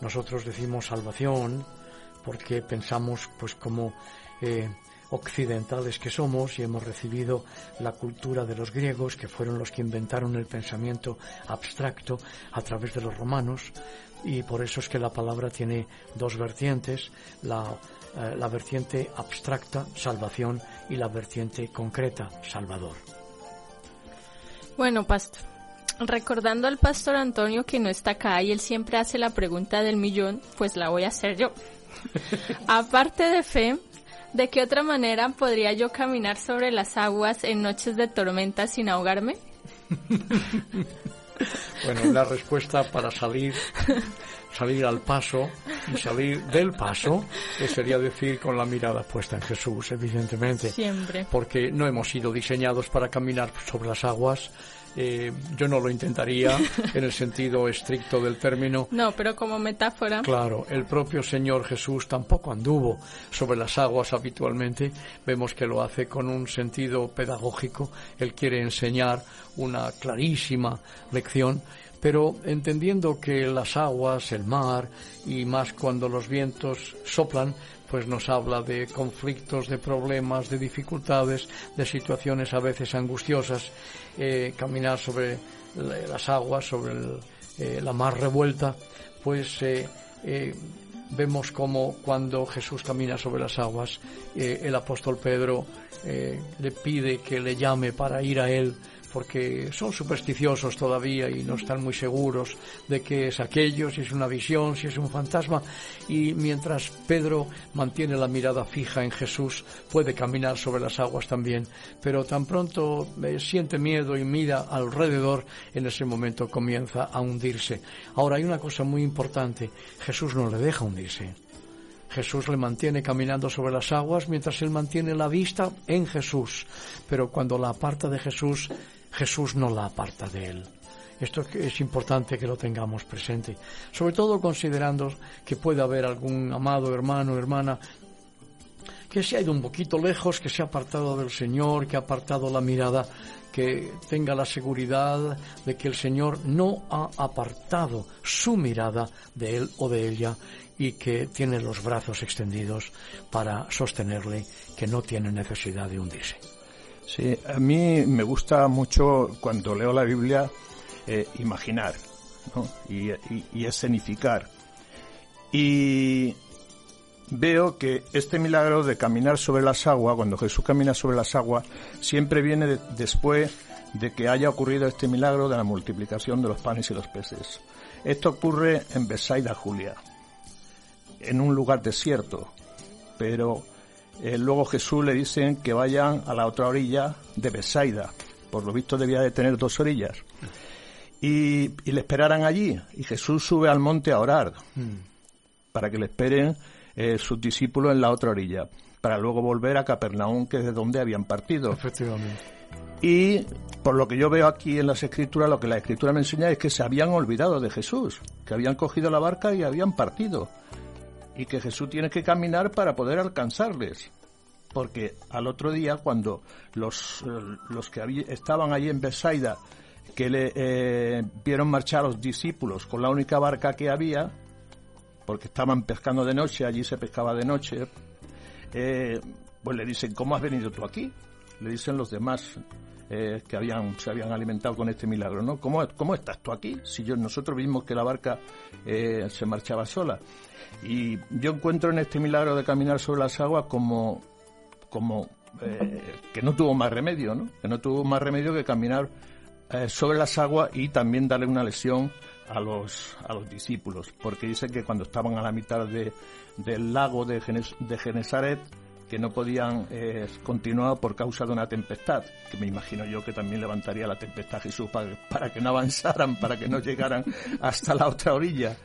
nosotros decimos salvación porque pensamos pues como eh, occidentales que somos y hemos recibido la cultura de los griegos, que fueron los que inventaron el pensamiento abstracto a través de los romanos, y por eso es que la palabra tiene dos vertientes, la, eh, la vertiente abstracta, salvación, y la vertiente concreta, salvador. Bueno, pastor, recordando al pastor Antonio que no está acá y él siempre hace la pregunta del millón, pues la voy a hacer yo. Aparte de fe, ¿de qué otra manera podría yo caminar sobre las aguas en noches de tormenta sin ahogarme? Bueno, la respuesta para salir, salir al paso y salir del paso, que sería decir con la mirada puesta en Jesús, evidentemente. Siempre. Porque no hemos sido diseñados para caminar sobre las aguas, eh, yo no lo intentaría en el sentido estricto del término. No, pero como metáfora. Claro, el propio Señor Jesús tampoco anduvo sobre las aguas habitualmente. Vemos que lo hace con un sentido pedagógico. Él quiere enseñar una clarísima lección pero entendiendo que las aguas, el mar y más cuando los vientos soplan, pues nos habla de conflictos, de problemas, de dificultades, de situaciones a veces angustiosas, eh, caminar sobre las aguas, sobre eh, la mar revuelta, pues eh, vemos como cuando Jesús camina sobre las aguas, el apóstol Pedro le pide que le llame para ir a él porque son supersticiosos todavía y no están muy seguros de qué es aquello, si es una visión, si es un fantasma. Y mientras Pedro mantiene la mirada fija en Jesús, puede caminar sobre las aguas también, pero tan pronto eh, siente miedo y mira alrededor, en ese momento comienza a hundirse. Ahora hay una cosa muy importante, Jesús no le deja hundirse. Jesús le mantiene caminando sobre las aguas mientras él mantiene la vista en Jesús. Pero cuando la aparta de Jesús, Jesús no la aparta de él. Esto es importante que lo tengamos presente, sobre todo considerando que puede haber algún amado hermano o hermana que se ha ido un poquito lejos, que se ha apartado del Señor, que ha apartado la mirada, que tenga la seguridad de que el Señor no ha apartado su mirada de él o de ella y que tiene los brazos extendidos para sostenerle, que no tiene necesidad de hundirse. Sí, a mí me gusta mucho cuando leo la Biblia eh, imaginar y, y escenificar. Y veo que este milagro de caminar sobre las aguas, cuando Jesús camina sobre las aguas, siempre viene después de que haya ocurrido este milagro de la multiplicación de los panes y los peces. Esto ocurre en Besaida, Julia, en un lugar desierto, pero eh, luego Jesús le dicen que vayan a la otra orilla de Besaida. Por lo visto debía de tener dos orillas. Y, le esperaran allí. Y Jesús sube al monte a orar mm. para que le esperen eh, sus discípulos en la otra orilla, para luego volver a Capernaum, que es de donde habían partido. Efectivamente. Y por lo que yo veo aquí en las escrituras, lo que la escritura me enseña es que se habían olvidado de Jesús, que habían cogido la barca y habían partido. Y que Jesús tiene que caminar para poder alcanzarles. Porque al otro día, cuando los, eh, los que estaban allí en Besaida, que le eh, vieron marchar a los discípulos con la única barca que había, porque estaban pescando de noche, allí se pescaba de noche, eh, pues le dicen, ¿cómo has venido tú aquí? Le dicen los demás eh, que habían, se habían alimentado con este milagro, ¿no? ¿Cómo, cómo estás tú aquí? Si yo, nosotros vimos que la barca eh, se marchaba sola. Y yo encuentro en este milagro de caminar sobre las aguas como, como que no tuvo más remedio, ¿no? Que no tuvo más remedio que caminar sobre las aguas y también darle una lesión a los, a los discípulos, porque dicen que cuando estaban a la mitad de, del lago de, de Genesaret, que no podían eh, continuar por causa de una tempestad, que me imagino yo que también levantaría la tempestad Jesús para, que no avanzaran, para que no llegaran hasta la otra orilla.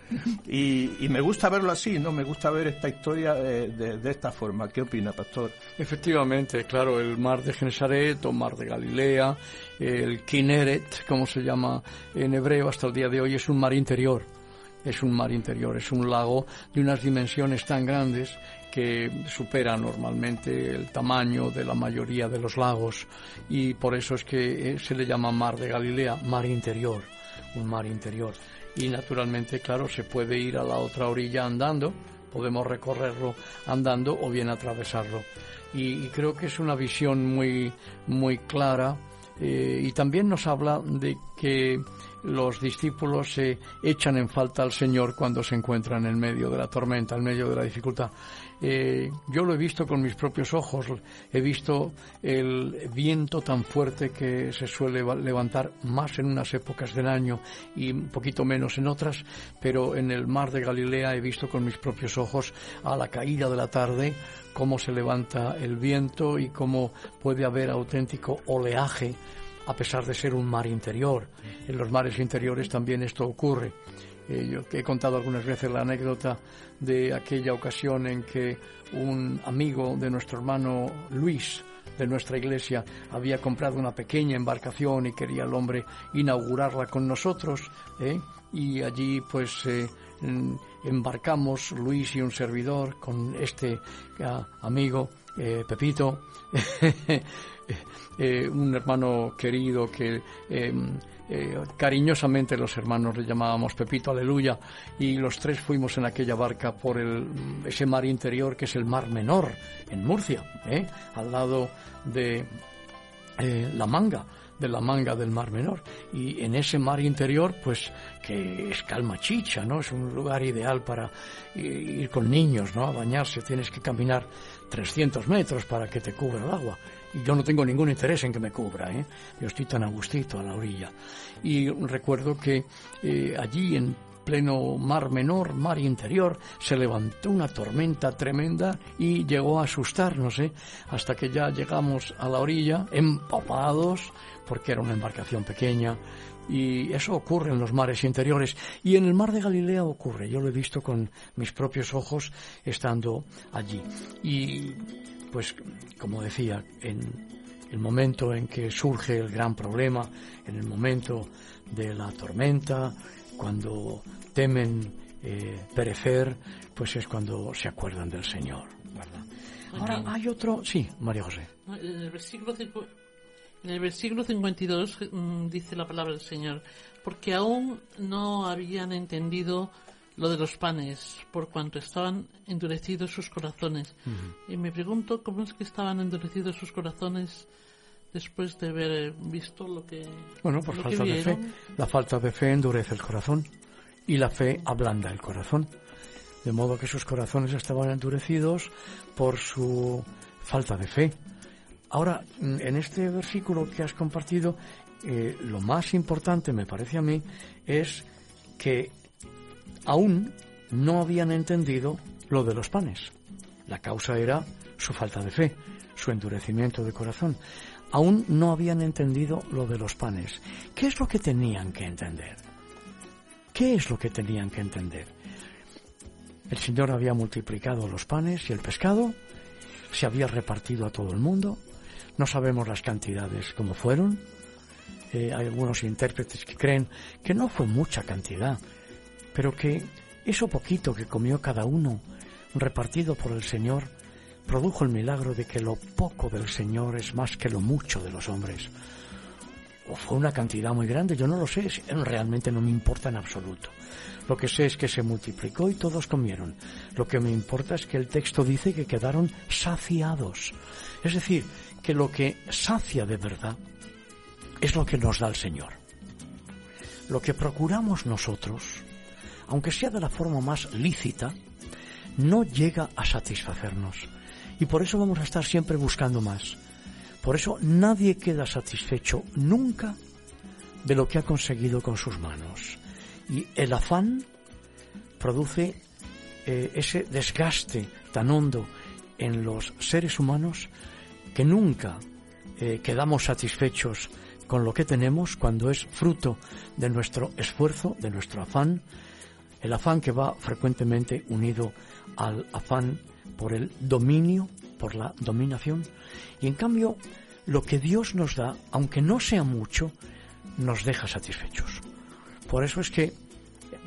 Y, me gusta verlo así, ¿no? Me gusta ver esta historia eh, de, de, esta forma. ¿Qué opina, pastor? Efectivamente, claro, el mar de Genesaret o mar de Galilea, el Kineret, como se llama en hebreo hasta el día de hoy, es un mar interior es un mar interior, es un lago de unas dimensiones tan grandes que supera normalmente el tamaño de la mayoría de los lagos y por eso es que eh, se le llama mar de Galilea, mar interior, un mar interior. Y naturalmente, claro, se puede ir a la otra orilla andando, podemos recorrerlo andando o bien atravesarlo. Y, creo que es una visión muy, muy clara eh, y también nos habla de que los discípulos se echan en falta al Señor cuando se encuentran en medio de la tormenta, en medio de la dificultad. Eh, yo lo he visto con mis propios ojos, he visto el viento tan fuerte que se suele levantar más en unas épocas del año y un poquito menos en otras, pero en el mar de Galilea he visto con mis propios ojos a la caída de la tarde cómo se levanta el viento y cómo puede haber auténtico oleaje a pesar de ser un mar interior. En los mares interiores también esto ocurre. Eh, yo he contado algunas veces la anécdota de aquella ocasión en que un amigo de nuestro hermano Luis, de nuestra iglesia, había comprado una pequeña embarcación y quería el hombre inaugurarla con nosotros. ¿eh? Y allí pues eh, embarcamos Luis y un servidor con este ah, amigo Pepito Eh, un hermano querido que em, eh, cariñosamente los hermanos le llamábamos Pepito Aleluya y los tres fuimos en aquella barca por ese mar interior que es el Mar Menor en Murcia, ¿eh? al lado de la manga de la manga del Mar Menor. Y en ese mar interior, pues que es calma chicha, ¿no? Es un lugar ideal para ir con niños, ¿no? A bañarse. Tienes que caminar 300 metros para que te cubra el agua yo no tengo ningún interés en que me cubra, ¿eh? yo estoy tan a gustito a la orilla. Y recuerdo que eh, allí en pleno mar menor, mar interior, se levantó una tormenta tremenda y llegó a asustarnos, ¿eh? hasta que ya llegamos a la orilla, empapados, porque era una embarcación pequeña, y eso ocurre en los mares interiores. Y en el mar de Galilea ocurre, yo lo he visto con mis propios ojos estando allí. Y pues como decía, en el momento en que surge el gran problema, en el momento de la tormenta, cuando temen eh, perecer, pues es cuando se acuerdan del Señor. Ahora hay otro, sí, María José. En el versículo, en el versículo 52 mm, dice la palabra del Señor, porque aún no habían entendido lo de los panes, por cuanto estaban endurecidos sus corazones. Y me pregunto cómo es que estaban endurecidos sus corazones después de haber visto lo que, Bueno, por falta de fe. La falta de fe endurece el corazón y la fe ablanda el corazón. De modo que sus corazones estaban endurecidos por su falta de fe. Ahora, mm, en este versículo que has compartido, eh, lo más importante, me parece a mí, es que aún no habían entendido lo de los panes. La causa era su falta de fe, su endurecimiento de corazón. Aún no habían entendido lo de los panes. ¿Qué es lo que tenían que entender? ¿Qué es lo que tenían que entender? El Señor había multiplicado los panes y el pescado, se había repartido a todo el mundo, no sabemos las cantidades como fueron, Eh, hay algunos intérpretes que creen que no fue mucha cantidad, pero que eso poquito que comió cada uno, repartido por el Señor, produjo el milagro de que lo poco del Señor es más que lo mucho de los hombres. O fue una cantidad muy grande, yo no lo sé, realmente no me importa en absoluto. Lo que sé es que se multiplicó y todos comieron. Lo que me importa es que el texto dice que quedaron saciados. Es decir, que lo que sacia de verdad es lo que nos da el Señor. Lo que procuramos nosotros, aunque sea de la forma más lícita, no llega a satisfacernos. Y por eso vamos a estar siempre buscando más. Por eso nadie queda satisfecho nunca de lo que ha conseguido con sus manos. Y el afán produce eh, ese desgaste tan hondo en los seres humanos que nunca eh, quedamos satisfechos con lo que tenemos cuando es fruto de nuestro esfuerzo, de nuestro afán, el afán que va frecuentemente unido al afán por el dominio, por la dominación, y en cambio lo que Dios nos da, aunque no sea mucho, nos deja satisfechos. Por eso es que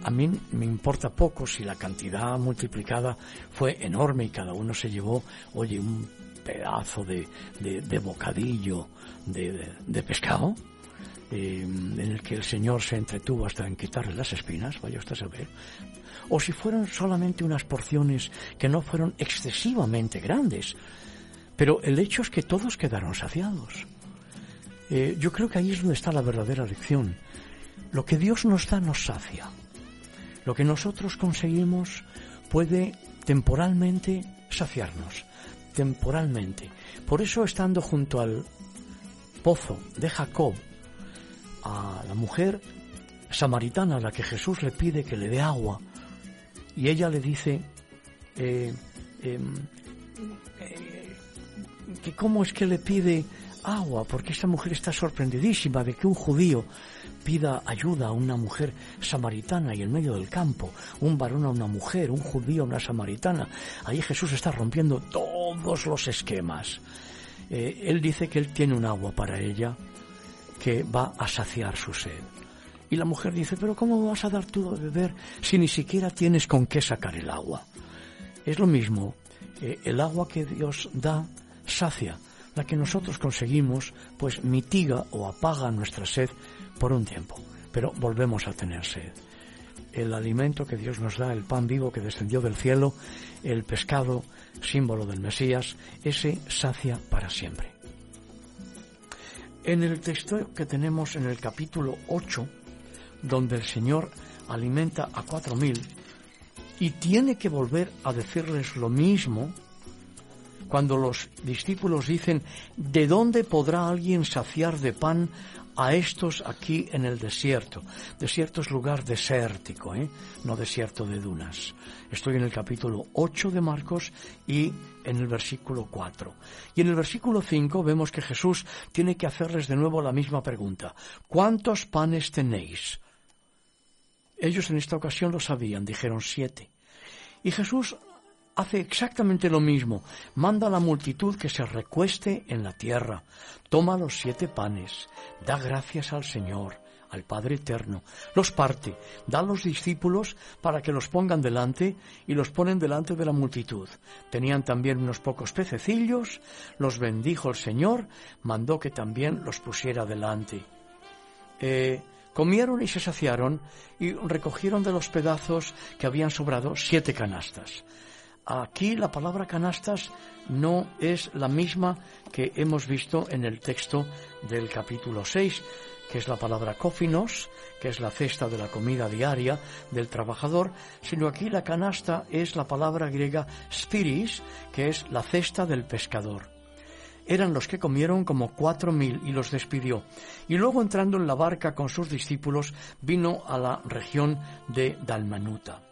a mí me importa poco si la cantidad multiplicada fue enorme y cada uno se llevó, oye, un pedazo de, de, bocadillo de, de pescado, eh, en el que el Señor se entretuvo hasta en quitarle las espinas, vaya usted a saber, o si fueron solamente unas porciones que no fueron excesivamente grandes, pero el hecho es que todos quedaron saciados. Eh, yo creo que ahí es donde está la verdadera lección. Lo que Dios nos da nos sacia. Lo que nosotros conseguimos puede temporalmente saciarnos, temporalmente. Por eso estando junto al pozo de Jacob, a la mujer samaritana a la que Jesús le pide que le dé agua, y ella le dice eh, eh, eh, que cómo es que le pide agua, porque esta mujer está sorprendidísima de que un judío pida ayuda a una mujer samaritana y en medio del campo, un varón a una mujer, un judío a una samaritana. Ahí Jesús está rompiendo todos los esquemas. Eh, él dice que él tiene un agua para ella que va a saciar su sed. Y la mujer dice, pero ¿cómo vas a dar tú a beber si ni siquiera tienes con qué sacar el agua? Es lo mismo, eh, el agua que Dios da sacia, la que nosotros conseguimos pues mitiga o apaga nuestra sed por un tiempo, pero volvemos a tener sed. El alimento que Dios nos da, el pan vivo que descendió del cielo, el pescado, símbolo del Mesías, ese sacia para siempre. En el texto que tenemos en el capítulo 8, donde el Señor alimenta a cuatro mil y tiene que volver a decirles lo mismo, cuando los discípulos dicen, ¿de dónde podrá alguien saciar de pan a estos aquí en el desierto? Desierto es lugar desértico, ¿eh? no desierto de dunas. Estoy en el capítulo 8 de Marcos y en el versículo 4. Y en el versículo 5 vemos que Jesús tiene que hacerles de nuevo la misma pregunta. ¿Cuántos panes tenéis? Ellos en esta ocasión lo sabían, dijeron siete. Y Jesús hace exactamente lo mismo. Manda a la multitud que se recueste en la tierra. Toma los siete panes, da gracias al Señor, al Padre Eterno. Los parte, da a los discípulos para que los pongan delante y los ponen delante de la multitud. Tenían también unos pocos pececillos, los bendijo el Señor, mandó que también los pusiera delante. Eh, comieron y se saciaron y recogieron de los pedazos que habían sobrado siete canastas. Aquí la palabra canastas no es la misma que hemos visto en el texto del capítulo 6, que es la palabra cofinos, que es la cesta de la comida diaria del trabajador, sino aquí la canasta es la palabra griega spiris, que es la cesta del pescador. Eran los que comieron como cuatro mil y los despidió. Y luego entrando en la barca con sus discípulos, vino a la región de Dalmanuta.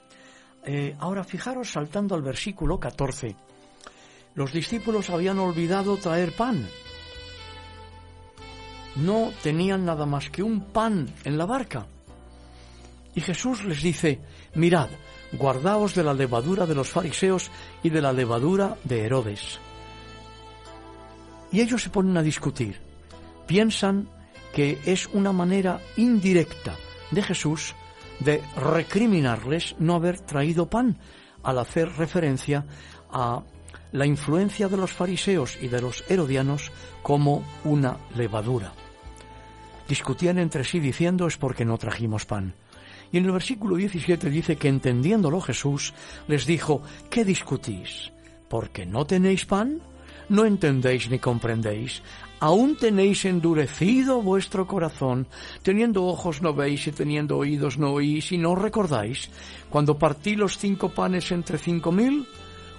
Eh, ahora fijaros saltando al versículo 14. Los discípulos habían olvidado traer pan. No tenían nada más que un pan en la barca. Y Jesús les dice, mirad, guardaos de la levadura de los fariseos y de la levadura de Herodes. Y ellos se ponen a discutir. Piensan que es una manera indirecta de Jesús de recriminarles no haber traído pan, al hacer referencia a la influencia de los fariseos y de los herodianos como una levadura. Discutían entre sí diciendo es porque no trajimos pan. Y en el versículo 17 dice que entendiéndolo Jesús les dijo, ¿qué discutís? ¿Porque no tenéis pan? ¿No entendéis ni comprendéis? ¿Aún tenéis endurecido vuestro corazón? Teniendo ojos no veis y teniendo oídos no oís y no recordáis cuando partí los cinco panes entre cinco mil?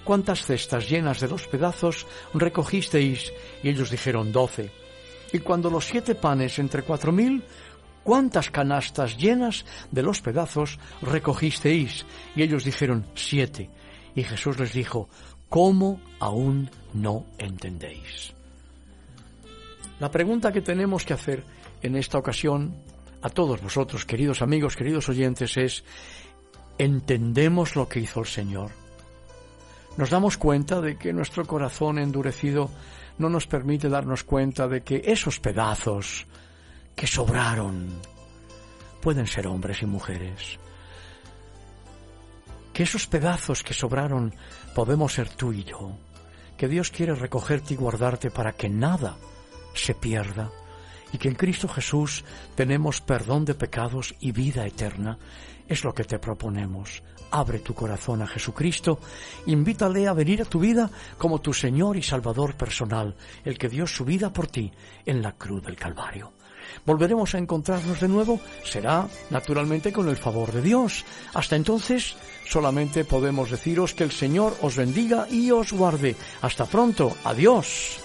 ¿Cuántas cestas llenas de los pedazos recogisteis? Y ellos dijeron doce. Y cuando los siete panes entre cuatro mil, ¿cuántas canastas llenas de los pedazos recogisteis? Y ellos dijeron siete. Y Jesús les dijo, ¿cómo aún no entendéis? La pregunta que tenemos que hacer en esta ocasión a todos vosotros, queridos amigos, queridos oyentes, es, ¿entendemos lo que hizo el Señor? ¿Nos damos cuenta de que nuestro corazón endurecido no nos permite darnos cuenta de que esos pedazos que sobraron pueden ser hombres y mujeres? Que esos pedazos que sobraron podemos ser tú y yo. Que Dios quiere recogerte y guardarte para que nada se pierda y que en Cristo Jesús tenemos perdón de pecados y vida eterna, es lo que te proponemos. Abre tu corazón a Jesucristo, invítale a venir a tu vida como tu Señor y Salvador personal, el que dio su vida por ti en la cruz del Calvario. Volveremos a encontrarnos de nuevo, será naturalmente con el favor de Dios. Hasta entonces, solamente podemos deciros que el Señor os bendiga y os guarde. Hasta pronto, adiós.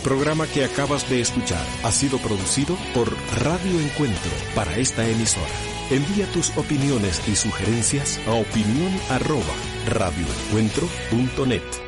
Programa que acabas de escuchar ha sido producido por Radio Encuentro para esta emisora. Envía tus opiniones y sugerencias a opinión radioencuentro.net.